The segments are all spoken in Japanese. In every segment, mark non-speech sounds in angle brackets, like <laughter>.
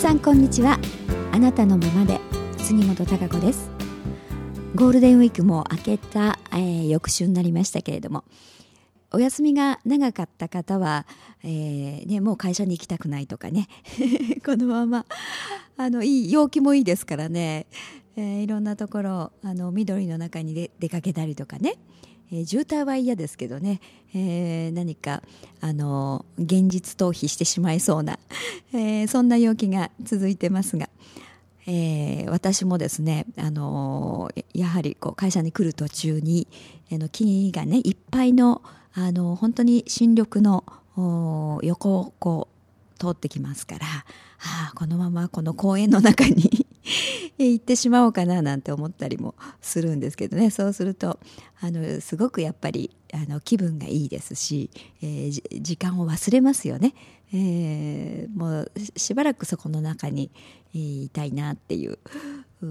さんこんにちは。あなたのままで。杉本孝子です。ゴールデンウィークも明けた、えー、翌週になりましたけれども。お休みが長かった方は、えーね、もう会社に行きたくないとかね。<laughs> このままあのいい陽気もいいですからね、えー、いろんなところあの緑の中に出かけたりとかね、えー、渋滞は嫌ですけどね、えー、何かあの現実逃避してしまいそうな、<laughs> えー、そんな陽気が続いてますが。えー、私もですね、あのやはりこう会社に来る途中に、あの木がねいっぱいのあの本当に新緑の横をこう通ってきますから、はあ、このままこの公園の中に <laughs> 行ってしまおうかななんて思ったりもするんですけどね。そうするとあのすごくやっぱりあの気分がいいですし、えー、時間を忘れますよね、えー、もうしばらくそこの中にいたいなっていう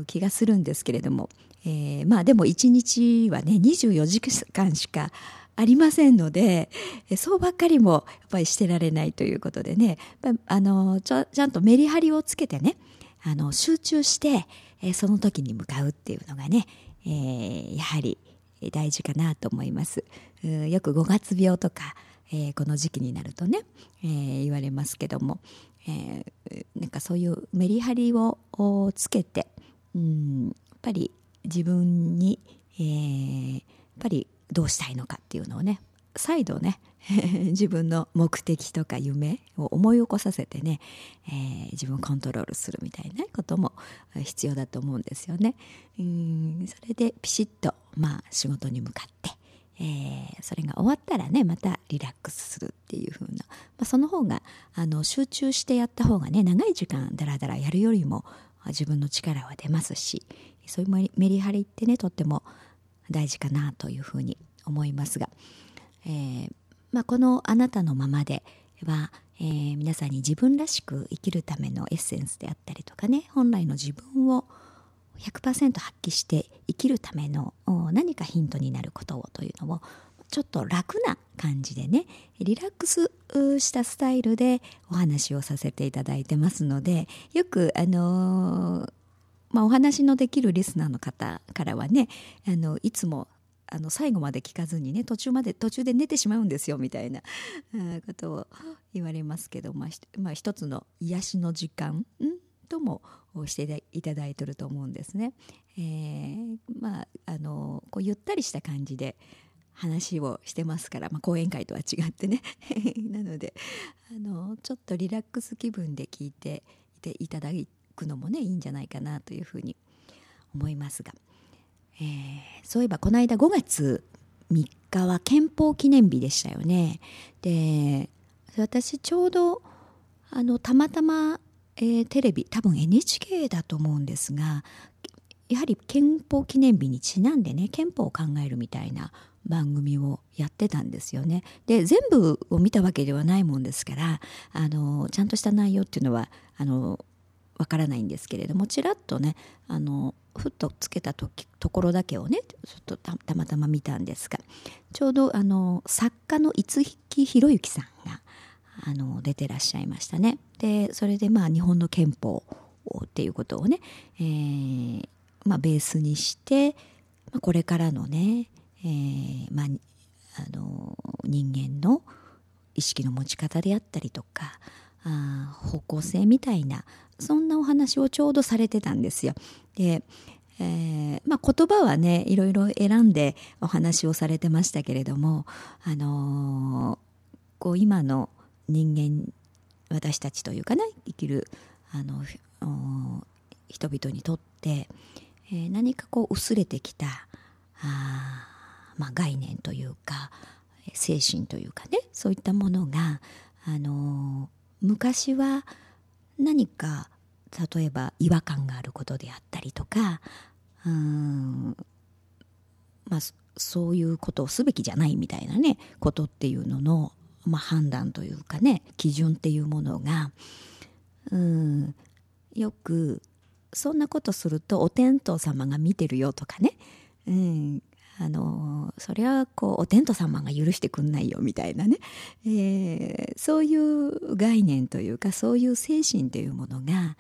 気がするんですけれども、えー、まあでも一日はね24時間しかありませんのでそうばっかりもやっぱりしてられないということでね。あのちゃんとメリハリをつけてねあの集中して、えその時に向かうっていうのがね、えー、やはり大事かなと思います。よく5月病とか、えー、この時期になるとね、えー、言われますけども、えー、なんかそういうメリハリをつけて、うん、やっぱり自分に、えー、やっぱりどうしたいのかっていうのをね再度ね <laughs> 自分の目的とか夢を思い起こさせてね、えー、自分をコントロールするみたいなことも必要だと思うんですよね。うんそれでピシッと、まあ、仕事に向かって、えー、それが終わったらねまたリラックスするっていう風な、まあ、その方があの集中してやった方がね長い時間だらだらやるよりも自分の力は出ますしそういうメリハリってねとっても大事かなというふうに思いますが、えー、まあ、この「あなたのままでは」えー、皆さんに自分らしく生きるためのエッセンスであったりとかね本来の自分を100%発揮して生きるための何かヒントになることをというのをちょっと楽な感じでねリラックスしたスタイルでお話をさせていただいてますのでよくあのーまあ、お話のできるリスナーの方からはねあのいつもあの最後まで聞かずにね途中まで途中で寝てしまうんですよみたいな <laughs> ことを言われますけど、まあ、まあ、一つの癒しの時間ともしていただいてると思うんですね。えー、まああのこうゆったりした感じで話をしてますから、まあ、講演会とは違ってね <laughs> なのであのちょっとリラックス気分で聞いていただくのもねいいんじゃないかなというふうに思いますが。えー、そういえばこの間5月3日は憲法記念日でしたよね。で私ちょうどあのたまたま、えー、テレビ多分 NHK だと思うんですがやはり憲法記念日にちなんでね憲法を考えるみたいな番組をやってたんですよね。で全部を見たわけではないもんですからあのちゃんとした内容っていうのはあのわからないんですけれどもちらっとねあのふっとつけたとところだけをねちょっとたまたま見たんですがちょうどあの作家の五木ひろゆきさんがあの出てらっしゃいましたね。でそれでまあ日本の憲法っていうことをね、えーまあ、ベースにして、まあ、これからのね、えーまあ、あの人間の意識の持ち方であったりとかあ方向性みたいなそんなお話をちょうどされてたんですよ。でえー、まあ、言葉はねいろいろ選んでお話をされてましたけれども、あのー、こう今の人間私たちというかな生きるあの人々にとって、えー、何かこう薄れてきたあ、まあ、概念というか精神というかねそういったものが、あの昔は何か例えば違和感があることであったりとかうんまあそういうことをすべきじゃないみたいなねことっていうのの、まあ、判断というかね基準っていうものがうんよくそんなことするとお天道様が見てるよとかね、うん、あのそれはこうお天道様が許してくんないよみたいなね、えー、そういう概念というかそういう精神というものが、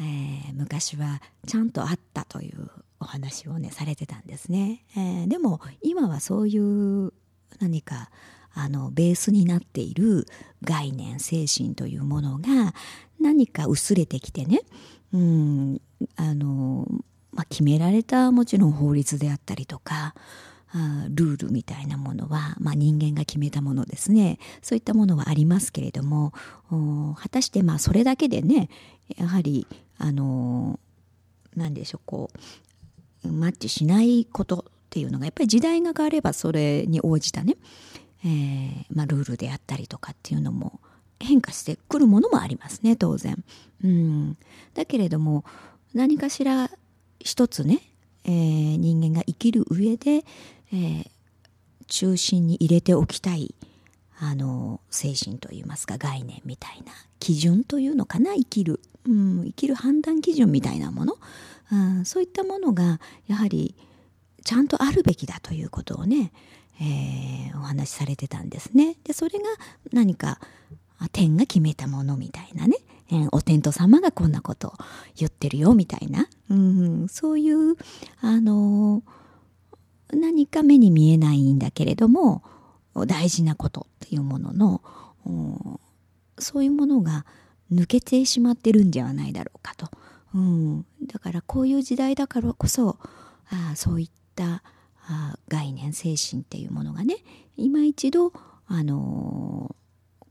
えー、昔はちゃんとあったというお話をねされてたんですね、えー、でも今はそういう何かあのベースになっている概念精神というものが何か薄れてきてねうんあのまあ、決められたもちろん法律であったりとかルールみたいなものは、まあ、人間が決めたものですねそういったものはありますけれども果たしてまあそれだけでねやはりあの何でしょうこうマッチしないことっていうのがやっぱり時代が変わればそれに応じたね、えーまあ、ルールであったりとかっていうのも変化してくるものもありますね当然。うん、だけれども何かしら一つね、えー、人間が生きる上で、えー、中心に入れておきたいあの精神といいますか概念みたいな基準というのかな生きる、うん、生きる判断基準みたいなもの、うん、そういったものがやはりちゃんとあるべきだということをね、えー、お話しされてたんですね。でそれが何か天が決めたものみたいなね。お天道様がこんなこと言ってるよみたいな、うん、そういう、あの、何か目に見えないんだけれども大事なことっていうもののそういうものが抜けてしまってるんではないだろうかと、うん、だからこういう時代だからこそあそういったあ概念精神っていうものがね今一度あの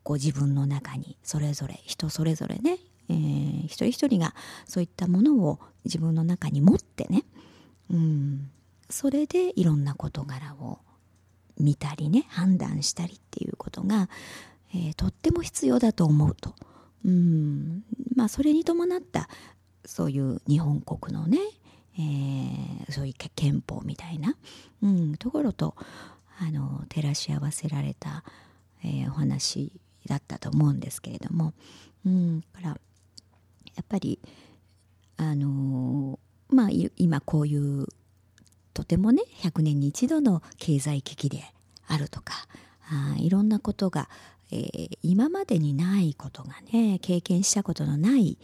こう自分の中にそれぞれ人それぞれね、えー、一人一人がそういったものを自分の中に持ってね、うん、それでいろんな事柄を見たりね判断したりっていうことが、えー、とっても必要だと思うと、うん、まあそれに伴ったそういう日本国のね、えー、そういう憲法みたいな、うん、ところとあの照らし合わせられた、えー、お話だったと思うんですけれども、うん、からやっぱりあのー、まあ今こういうとてもね100年に一度の経済危機であるとかあいろんなことが、えー、今までにないことがね経験したことのない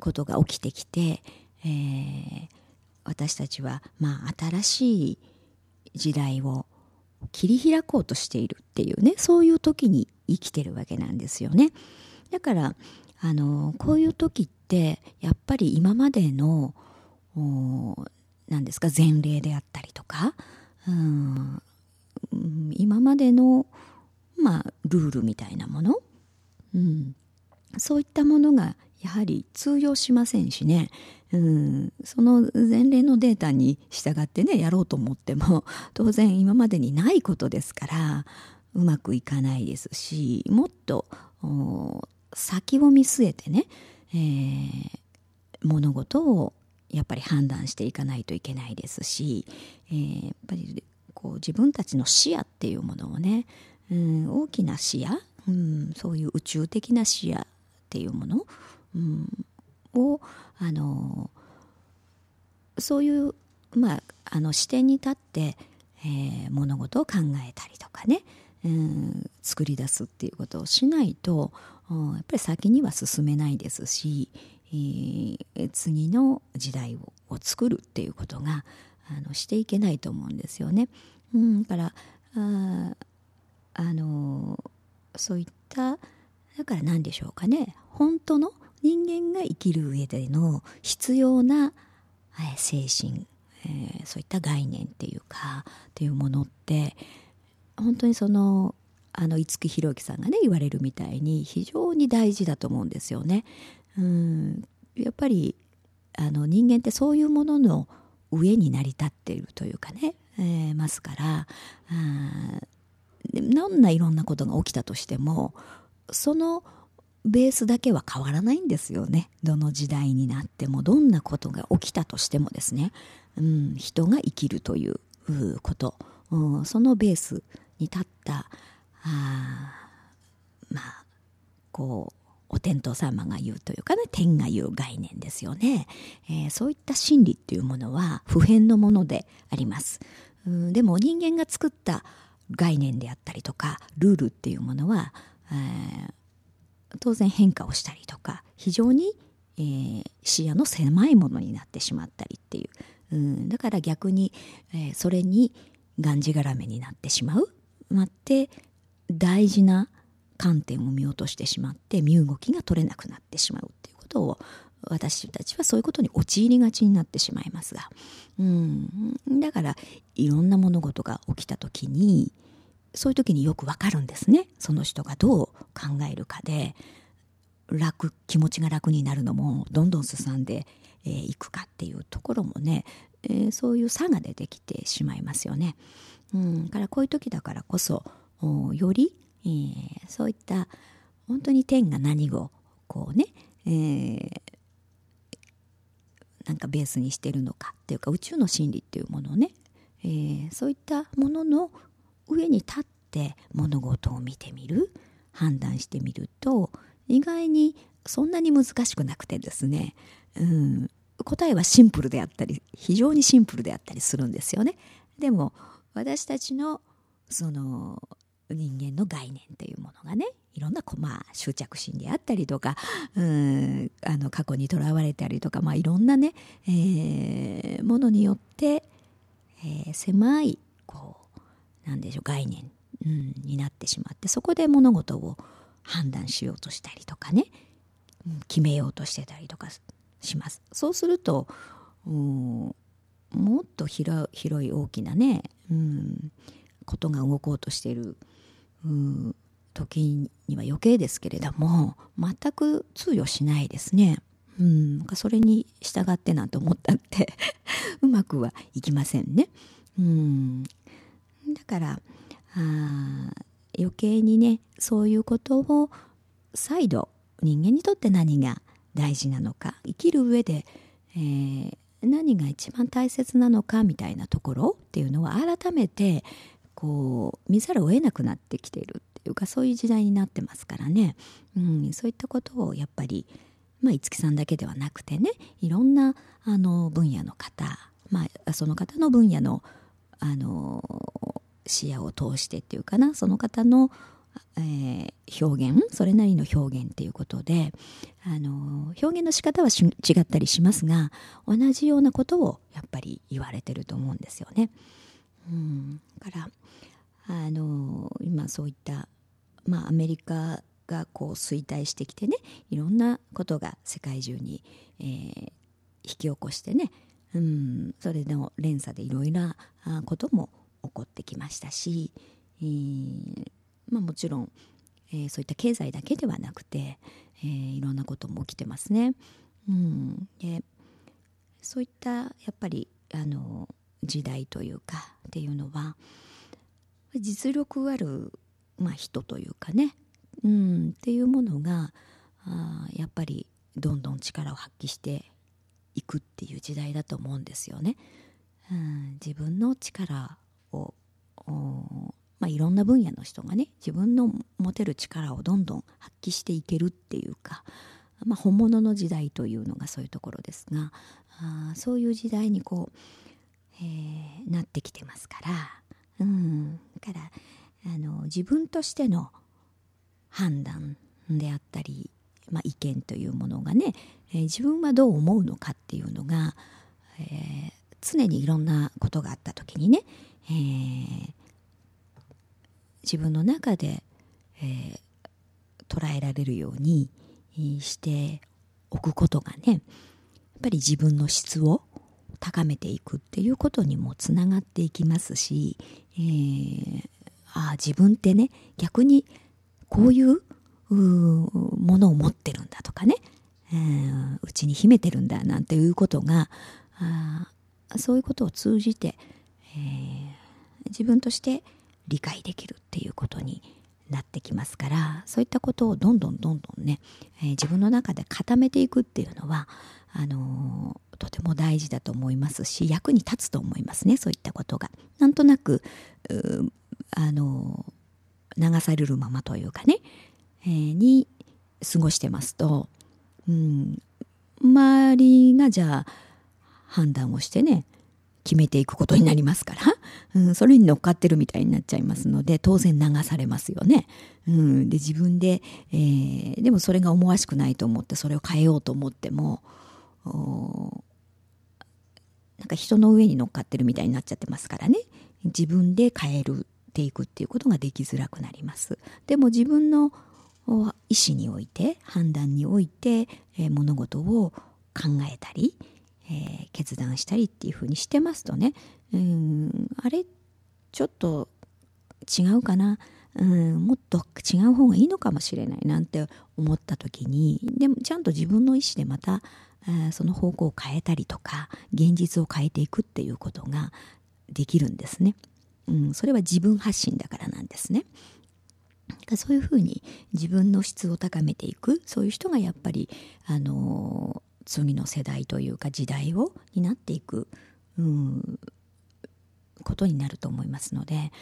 ことが起きてきて、えー、私たちはまあ新しい時代を切り開こうとしているっていうねそういう時に生きてるわけなんですよね。だからあのこういう時ってやっぱり今までの何ですか前例であったりとか、うん、今までの、まあ、ルールみたいなもの、うん、そういったものがやはり通用しませんしね、うん、その前例のデータに従ってねやろうと思っても <laughs> 当然今までにないことですからうまくいかないですしもっと先を見据えてね、えー、物事をやっぱり判断していかないといけないですし、えー、やっぱりこう自分たちの視野っていうものをね、うん、大きな視野、うん、そういう宇宙的な視野っていうもの、うん、をあのそういう、まあ、あの視点に立って、えー、物事を考えたりとかね、うん、作り出すっていうことをしないとやっぱり先には進めないですし、えー、次の時代をを作るっていうことがあのしていけないと思うんですよね。うん、だからああのそういっただから何でしょうかね本当の人間が生きる上での必要な、え精神、えー、そういった概念っていうかっていうものって本当にそのあの五木ひろゆきさんがね言われるみたいに非常に大事だと思うんですよね。うんやっぱりあの人間ってそういうものの上に成り立っているというかね、えー、ますからあどんないろんなことが起きたとしてもそのベースだけは変わらないんですよね。どの時代になってもどんなことが起きたとしてもですね、うん、人が生きるということ、うん、そのベースに立ったあまあこうお天道様が言うというかね天が言う概念ですよね、えー、そういった真理っていうものは普遍のものであります。うん、でも人間が作った概念であったりとかルールっていうものは、えー、当然変化をしたりとか非常に、えー、視野の狭いものになってしまったりっていう、うん、だから逆に、えー、それにがんじがらめになってしまう。待って大事な観点を見落としてしまって身動きが取れなくなってしまうっていうことを私たちはそういうことに陥りがちになってしまいますが、うん、だからいろんな物事が起きた時にそういう時によくわかるんですね。その人がどう考えるかで楽気持ちが楽になるのもどんどん進んでい、えー、くかっていうところもね、え、そういう差が出てきてしまいますよね。うん、からこういう時だからこそより、え、そういった本当に天が何をこうね、えー、なんかベースにしてるのかっていうか宇宙の真理っていうものをね、えー、そういったものの上に立って物事を見てみる判断してみると意外にそんなに難しくなくてですね、うん、答えはシンプルであったり非常にシンプルであったりするんですよね。でも私たちのその人間の概念というものがねいろんなまあ執着心であったりとかうんあの過去にとらわれたりとか、まあ、いろんなね、えー、ものによって、えー、狭いこうなんでしょう概念、うん、になってしまってそこで物事を判断しようとしたりとかね、うん、決めようとしてたりとかします。そうするとうんもっと広い大きなね、うん、ことが動こうとしているうん時には余計ですけれども全く通用しないですね。うん、それに従ってなんて思ったって <laughs> うまくはいきませんね。うん、だからあ余計にねそういうことを再度人間にとって何が大事なのか生きる上で、えー、何が一番大切なのかみたいなところっていうのは改めてこう見ざるを得なくなってきているっていうかそういう時代になってますからね、うん、そういったことをやっぱりまあ五木さんだけではなくてねいろんなあの分野の方、まあ、その方の分野のあの視野を通してっていうかなその方の、えー、表現それなりの表現っていうことであの表現の仕方は違ったりしますが同じようなことをやっぱり言われてると思うんですよね。うん、からあの今そういった、まあ、アメリカがこう衰退してきてねいろんなことが世界中に、えー、引き起こしてね、うん、それの連鎖でいろいろなことも起こってきましたし、えーまあ、もちろん、えー、そういった経済だけではなくて、えー、いろんなことも起きてますね。うん、でそういったやっぱりあの時代というかっていうのは実力ある、まあ、人というかね、うん、っていうものがあやっぱりどんどん力を発揮していくっていう時代だと思うんですよね。うん、自分の力をまあ、いろんな分野の人がね自分の持てる力をどんどん発揮していけるっていうか、まあ、本物の時代というのがそういうところですがあそういう時代にこうえー、なってきてますから、うん、だからあの自分としての判断であったり、まあ、意見というものがね、えー、自分はどう思うのかっていうのが、えー、常にいろんなことがあった時にね、えー、自分の中で、え捉えられるようにしておくことがねやっぱり自分の質を高めていくっていうことにもつながっていきますし、えー、ああ自分ってね逆にこういうものを持ってるんだとかねうち、に秘めてるんだなんていうことがあそういうことを通じて、えー、自分として理解できるっていうことになってきますからそういったことをどんどんどんどんね、えー、自分の中で固めていくっていうのはあのとても大事だと思いますし役に立つと思いますねそういったことが。なんとなくあの流されるままというかね、え、に過ごしてますと、うん、周りがじゃあ判断をしてね決めていくことになりますから、うん、それに乗っかってるみたいになっちゃいますので当然流されますよね。うん、で自分で、えー、でもそれが思わしくないと思ってそれを変えようと思ってもなんか人の上に乗っかってるみたいになっちゃってますからね。自分で変えるていくっていうことができづらくなります。でも自分の意思において判断において、えー、物事を考えたり、えー、決断したりっていうふうにしてますとねうんあれちょっと違うかなうんもっと違う方がいいのかもしれないなんて思った時にでもちゃんと自分の意思でまたその方向を変えたりとか現実を変えていくっていうことができるんですね。うん、それは自分発信だからなんですね。そういうふうに自分の質を高めていくそういう人がやっぱりあの次の世代というか時代を担っていく、うん、ことになると思いますので、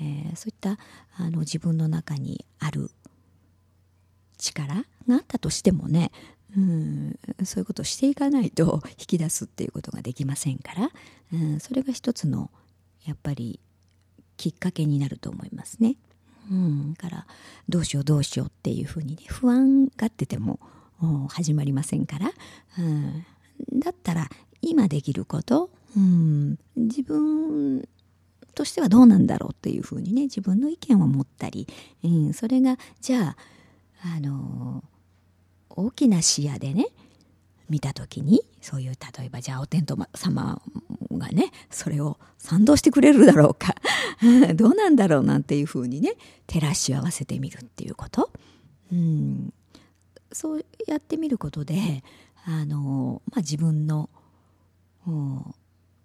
えー、そういったあの自分の中にある力があったとしてもね、うん、そういうことをしていかないと <laughs> 引き出すっていうことができませんから、うん、それが一つのやっぱりきっかけになると思いますね。うん、からどうしようどうしようっていうふうにね不安がってても始まりませんから、うん、だったら今できること、うん、自分としてはどうなんだろうっていうふうにね自分の意見を持ったり、うん、それがじゃああの大きな視野でね見た時にそういう例えばじゃあお天道様がねそれを賛同してくれるだろうか <laughs> どうなんだろうなんていうふうにね照らし合わせてみるっていうこと、うん、そうやってみることであの、まあ、自分の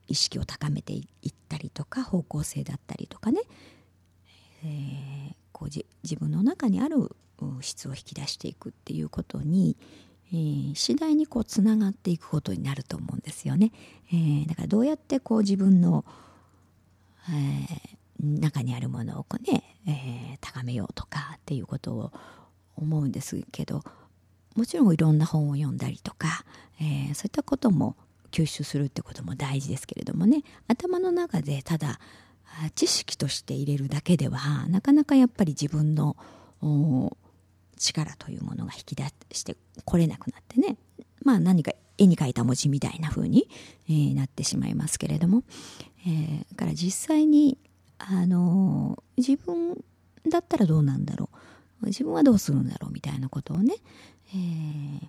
意識を高めていったりとか方向性だったりとかね、えー、こう自分の中にある質を引き出していくっていうことにえー、次第にこうつながっていくことになると思うんですよね。えー、だからどうやってこう自分の、えー、中にあるものをこうね、え高めようとかっていうことを思うんですけどもちろんいろんな本を読んだりとか、えそういったことも吸収するってことも大事ですけれどもね。頭の中でただ知識として入れるだけではなかなかやっぱり自分の力というものが引き出してこれなくなってね。まあ何か絵に描いた文字みたいな風に、えー、なってしまいますけれども、えー、だから実際に、あのー、自分だったらどうなんだろう。自分はどうするんだろうみたいなことをね、えー、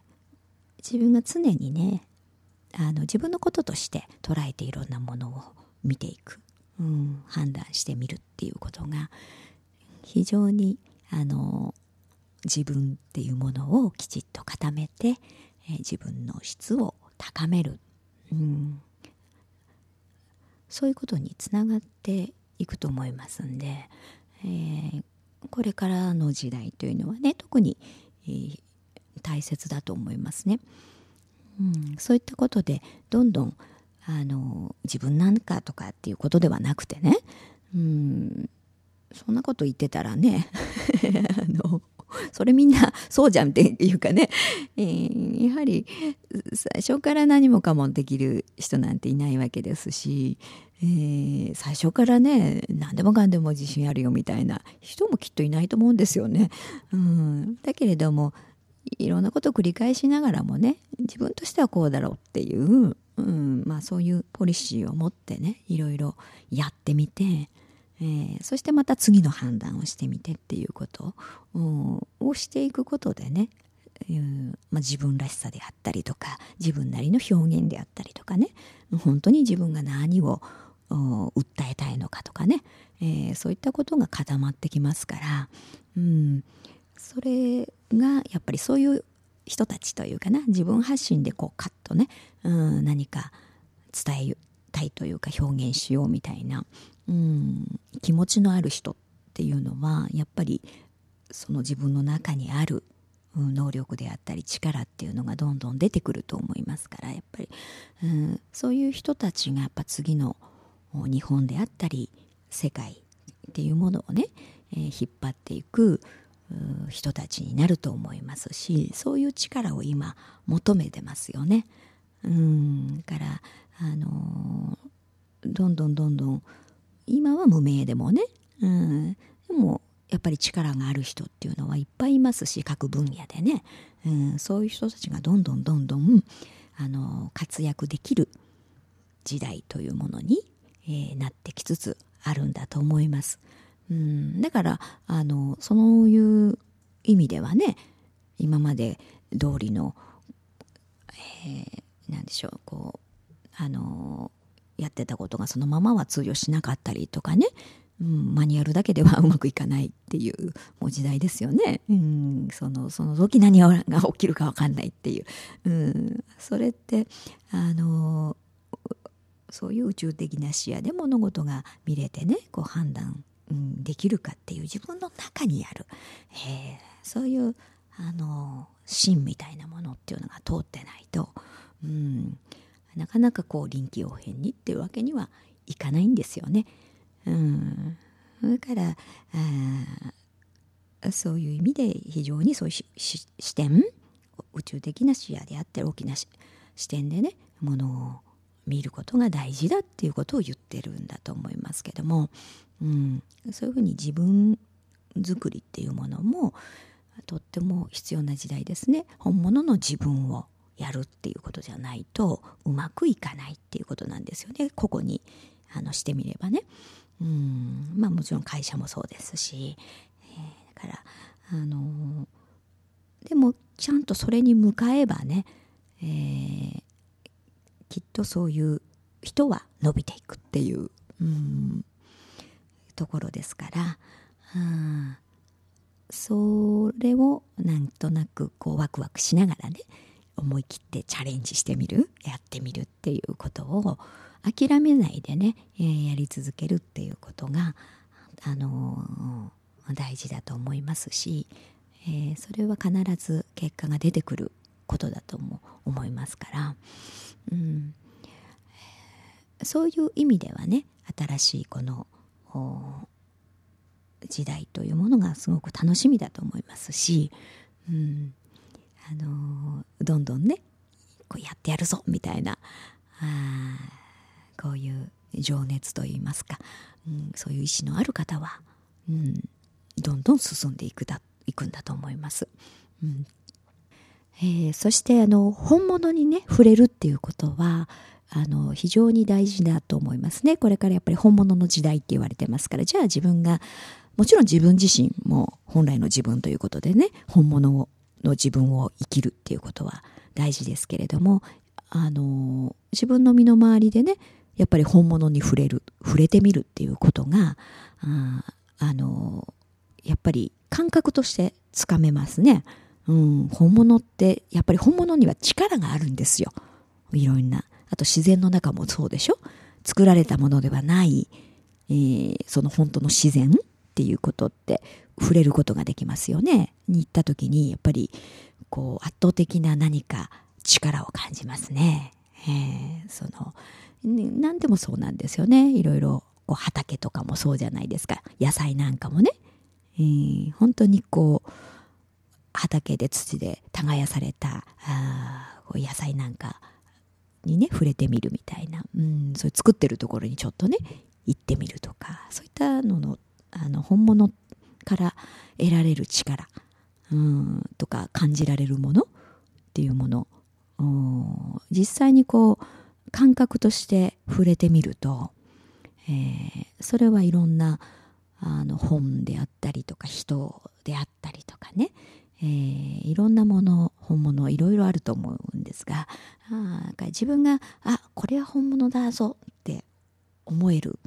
自分が常にねあの自分のこととして捉えていろんなものを見ていく、うん、判断してみるっていうことが非常にあの自分っていうものをきちっと固めて、えー、自分の質を高める、うん、そういうことにつながっていくと思いますんで、えー、これからの時代というのはね特に、えー、大切だと思いますね。うん、そういったことでどんどんあの自分なんかとかっていうことではなくてね、うん、そんなこと言ってたらね <laughs> あのそれみんなそうじゃんっていうかね、えー、やはり最初から何もかもできる人なんていないわけですし、えー、最初からね何でもかんでも自信あるよみたいな人もきっといないと思うんですよね。うん、だけれどもいろんなことを繰り返しながらもね自分としてはこうだろうっていう、うんまあ、そういうポリシーを持ってねいろいろやってみて。えー、そしてまた次の判断をしてみてっていうことをしていくことでね、まあ、自分らしさであったりとか自分なりの表現であったりとかね本当に自分が何を訴えたいのかとかね、えー、そういったことが固まってきますから、うん、それがやっぱりそういう人たちというかな自分発信でこうカッとね、うん、何か伝えたいというか表現しようみたいな、うん、気持ちのある人っていうのはやっぱりその自分の中にある能力であったり力っていうのがどんどん出てくると思いますからやっぱり、うん、そういう人たちがやっぱ次の日本であったり世界っていうものをね、えー、引っ張っていく人たちになると思いますしそういう力を今求めてますよね。うんからあのどんどんどんどん今は無名でもね、うん、でもやっぱり力がある人っていうのはいっぱいいますし各分野でね、うん、そういう人たちがどんどんどんどんあの活躍できる時代というものに、えー、なってきつつあるんだと思います。うん、だからあのそういう意味ではね今まで通りの、えー、何でしょうこうあのやってたことがそのままは通用しなかったりとかね、うん、マニュアルだけでは <laughs> うまくいかないっていうもう時代ですよね、うん、そのその時何が起きるか分かんないっていう、うん、それってあのそういう宇宙的な視野で物事が見れてねこう判断、うん、できるかっていう自分の中にある、えー、そういうあの芯みたいなものっていうのが通ってないと、うん、なかなかこう臨機応変にっていうわけにはいかないんですよね。うん、だからあそういう意味で非常にそういう視点宇宙的な視野であって大きな視点でねものを見ることが大事だっていうことを言ってるんだと思いますけども、うん、そういうふうに自分作りっていうものもとっても必要な時代ですね。本物の自分をやるっていうことじゃないとうまくいかないっていうことなんですよね。ここにあのしてみればね。うん。まあもちろん会社もそうですし、えー、だからあのー、でもちゃんとそれに向かえばね、えー、きっとそういう人は伸びていくっていう。うん。ところですから、うん。それをなんとなくこうワクワクしながらね思い切ってチャレンジしてみる？やってみるっていうことを諦めないでね、え、やり続けるっていうことが、あのー、大事だと思いますし、えー、それは必ず結果が出てくることだとも思いますから、うん、そういう意味ではね新しいこの時代というものがすごく楽しみだと思いますし、うん、あのどんどんねこうやってやるぞみたいなあこういう情熱といいますか、うん、そういう意志のある方は、うん、どんどん進んでいくだいくんだと思います。うんえー、そしてあの本物にね触れるっていうことはあの非常に大事だと思いますね。これからやっぱり本物の時代って言われてますから。じゃあ自分がもちろん自分自身も本来の自分ということでね本物の自分を生きるっていうことは大事ですけれどもあの自分の身の回りでねやっぱり本物に触れる触れてみるっていうことがああのやっぱり感覚としてつかめますね、うん、本物ってやっぱり本物には力があるんですよいろんなあと自然の中もそうでしょ？作られたものではない、えー、その本当の自然っていうことって触れることができますよね。に行った時にやっぱりこう圧倒的な何か力を感じますね。えー、その何でもそうなんですよね。いろいろこう畑とかもそうじゃないですか。野菜なんかもね。えー、本当にこう畑で土で耕されたあこう野菜なんかにね触れてみるみたいな、うん、そういう作ってるところにちょっとね行ってみるとか。そういったののあの本物から得られる力うんとか感じられるものっていうもの。うん実際にこう感覚として触れてみると、えー、それはいろんなあの本であったりとか人であったりとかね、えー、いろんなもの本物いろいろあると思うんですがあ自分があこれは本物だぞって思える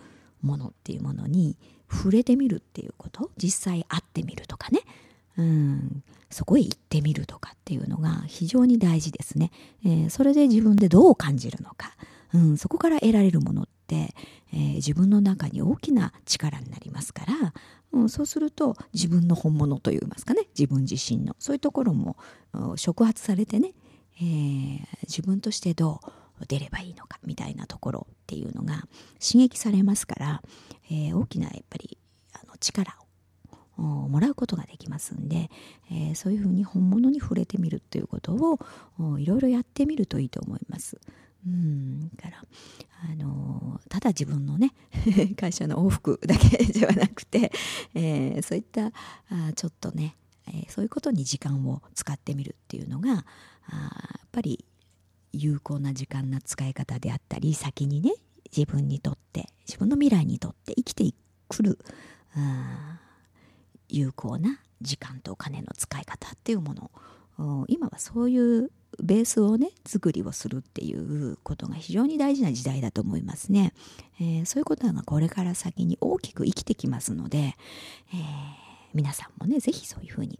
ものっていうものに触れてみるっていうこと？実際会ってみるとかね。うん。そこへ行ってみるとかっていうのが非常に大事ですね、えー、それで自分でどう感じるのか、うん、そこから得られるものっ、えー、自分の中に大きな力になりますから、うん、そうすると自分の本物といいますかね自分自身のそういうところも触発されてね、えー、自分としてどう出ればいいのかみたいなところっていうのが刺激されますから、えー、大きなやっぱりあの力をもらうことができますんで、えー、そういうふうに本物に触れてみるということをいろいろやってみるといいと思います。うん。からあのただ自分のね <laughs> 会社の往復だけではなくて、えー、そういったあちょっとね、えー、そういうことに時間を使ってみるっていうのがあやっぱり有効な時間の使い方であったり先にね自分にとって自分の未来にとって生きてくるあ有効な時間とお金の使い方っていうものを今はそういうベースをね作りをするっていうことが非常に大事な時代だと思いますね、えー、そういうことがこれから先に大きく生きてきますので、えー、皆さんもね是非そういうふうに、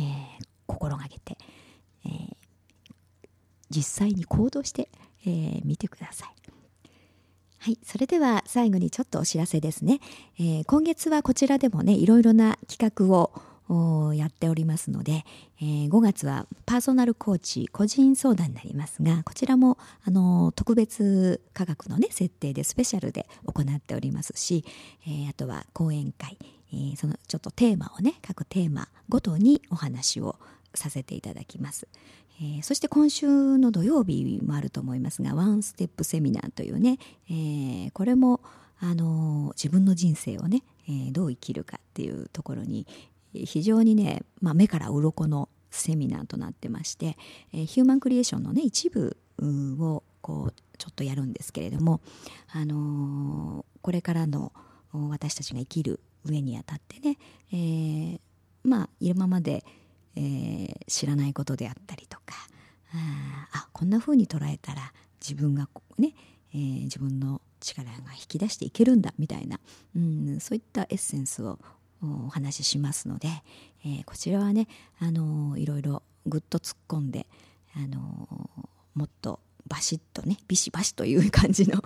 えー、心がけて、え実際に行動してみ、えー、てください。はい、それでは最後にちょっとお知らせですね、え、今月はこちらでもねいろいろな企画をやっておりますので、えー、5月はパーソナルコーチ個人相談になりますがこちらもあの特別価格のね設定でスペシャルで行っておりますし、えー、あとは講演会、えー、そのちょっとテーマをね各テーマごとにお話をさせていただきます。えー、そして今週の土曜日もあると思いますがワンステップセミナーというね、えー、これもあの自分の人生をね、えー、どう生きるかっていうところに非常にね、まあ、目から鱗のセミナーとなってまして、えー、ヒューマンクリエーションのね一部をこうちょっとやるんですけれども、あのー、これからの私たちが生きる上にあたってね、えー、まあ今まで、えー、知らないことであったりとかああこんな風に捉えたら自分がね、えー、自分の力が引き出していけるんだみたいな、うん、そういったエッセンスをお話ししますので、えー、こちらはね、あのー、いろいろぐっと突っ込んで、あのー、もっとバシッとねビシバシという感じの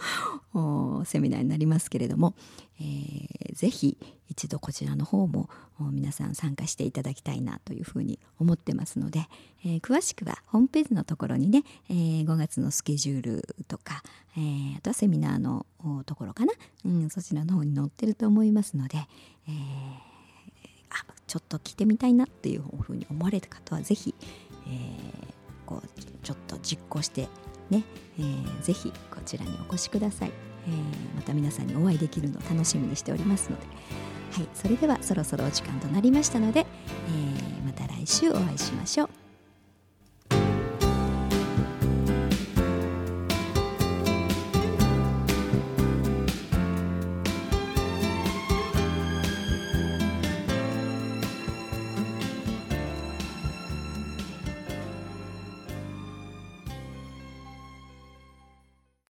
<laughs> セミナーになりますけれども、えー、ぜひ一度こちらの方も皆さん参加していただきたいなというふうに思ってますので、えー、詳しくはホームページのところにね、えー、5月のスケジュールとか、えー、あとはセミナーのところかな、うん、そちらの方に載ってると思いますので、えーあちょっと着てみたいなっていうふうに思われた方はぜひ、えー、こうちょっと実行してね、えー、ぜひこちらにお越しください、えー、また皆さんにお会いできるのを楽しみにしておりますので。はいそれではそろそろお時間となりましたので、えー、また来週お会いしましょう。